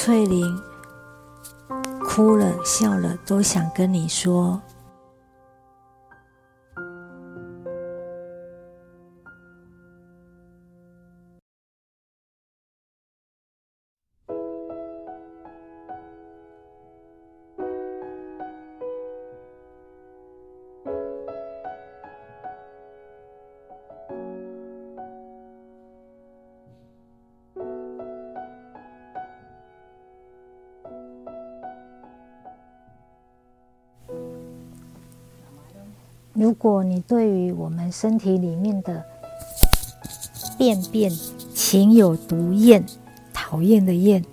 翠玲哭了笑了，都想跟你说。如果你对于我们身体里面的便便情有独厌，讨厌的厌，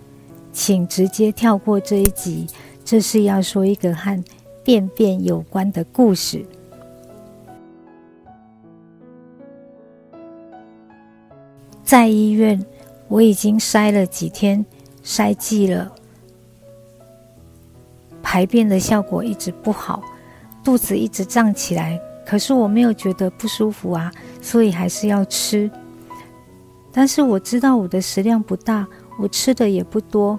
请直接跳过这一集。这是要说一个和便便有关的故事。在医院，我已经筛了几天，筛剂了，排便的效果一直不好。肚子一直胀起来，可是我没有觉得不舒服啊，所以还是要吃。但是我知道我的食量不大，我吃的也不多，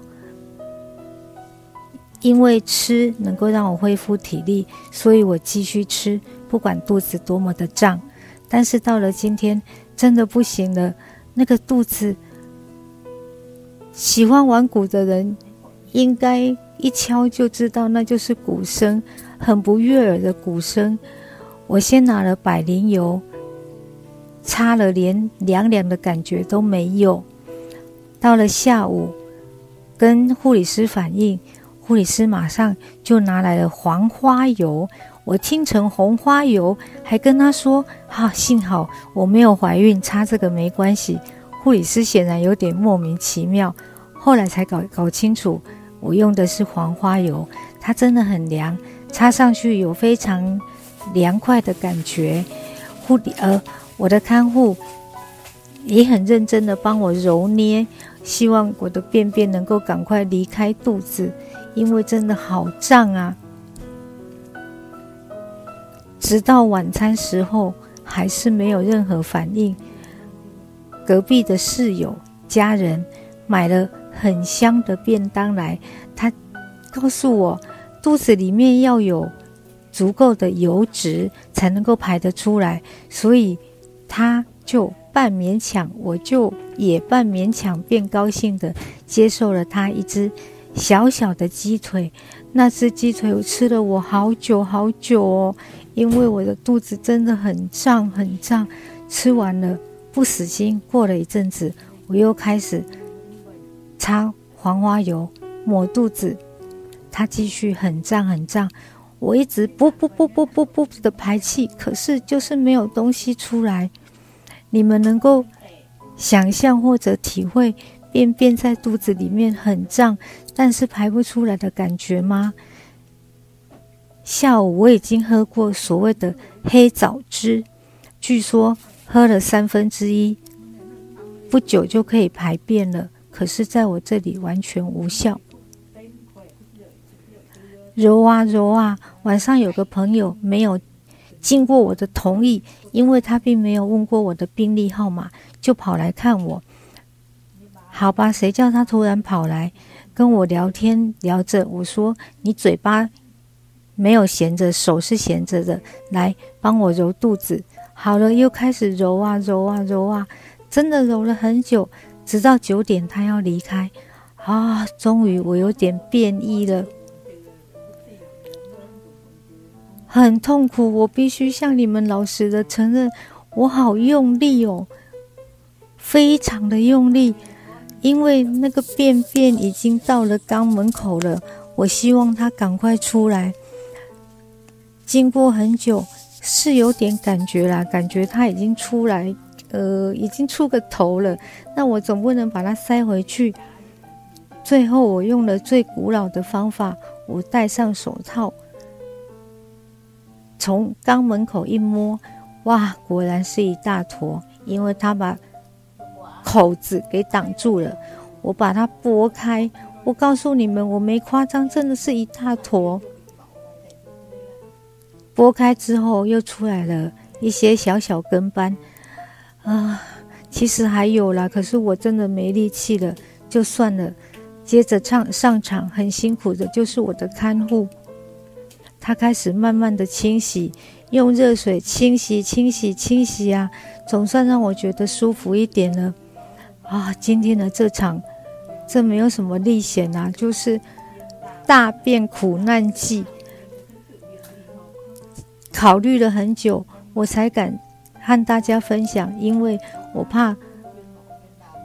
因为吃能够让我恢复体力，所以我继续吃，不管肚子多么的胀。但是到了今天，真的不行了，那个肚子，喜欢玩鼓的人应该一敲就知道，那就是鼓声。很不悦耳的鼓声，我先拿了百灵油，擦了，连凉凉的感觉都没有。到了下午，跟护理师反映，护理师马上就拿来了黄花油，我听成红花油，还跟他说：“哈，幸好我没有怀孕，擦这个没关系。”护理师显然有点莫名其妙，后来才搞搞清楚，我用的是黄花油，它真的很凉。插上去有非常凉快的感觉，护理呃，我的看护也很认真的帮我揉捏，希望我的便便能够赶快离开肚子，因为真的好胀啊！直到晚餐时候还是没有任何反应。隔壁的室友家人买了很香的便当来，他告诉我。肚子里面要有足够的油脂才能够排得出来，所以他就半勉强，我就也半勉强，变高兴的接受了他一只小小的鸡腿。那只鸡腿我吃了我好久好久哦，因为我的肚子真的很胀很胀。吃完了不死心，过了一阵子，我又开始擦黄花油抹肚子。它继续很胀很胀，我一直不不不不不不的排气，可是就是没有东西出来。你们能够想象或者体会便便在肚子里面很胀，但是排不出来的感觉吗？下午我已经喝过所谓的黑枣汁，据说喝了三分之一，不久就可以排便了，可是在我这里完全无效。揉啊揉啊，晚上有个朋友没有经过我的同意，因为他并没有问过我的病历号码，就跑来看我。好吧，谁叫他突然跑来跟我聊天聊着？我说你嘴巴没有闲着，手是闲着的，来帮我揉肚子。好了，又开始揉啊揉啊揉啊，真的揉了很久，直到九点他要离开啊，终于我有点变异了。很痛苦，我必须向你们老实的承认，我好用力哦，非常的用力，因为那个便便已经到了肛门口了，我希望它赶快出来。经过很久，是有点感觉啦，感觉它已经出来，呃，已经出个头了。那我总不能把它塞回去。最后，我用了最古老的方法，我戴上手套。从肛门口一摸，哇，果然是一大坨，因为他把口子给挡住了。我把它拨开，我告诉你们，我没夸张，真的是一大坨。拨开之后，又出来了一些小小跟斑，啊，其实还有啦，可是我真的没力气了，就算了。接着唱上场很辛苦的就是我的看护，他开始慢慢的清洗，用热水清洗、清洗、清洗啊，总算让我觉得舒服一点了。啊，今天的这场，这没有什么历险啊，就是大变苦难记。考虑了很久，我才敢和大家分享，因为我怕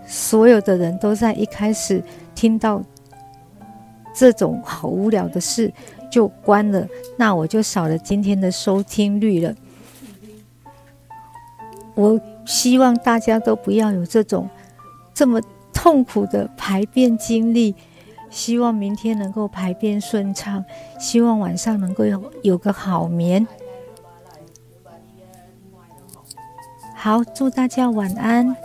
所有的人都在一开始听到这种好无聊的事就关了，那我就少了今天的收听率了。我希望大家都不要有这种。这么痛苦的排便经历，希望明天能够排便顺畅，希望晚上能够有有个好眠。好，祝大家晚安。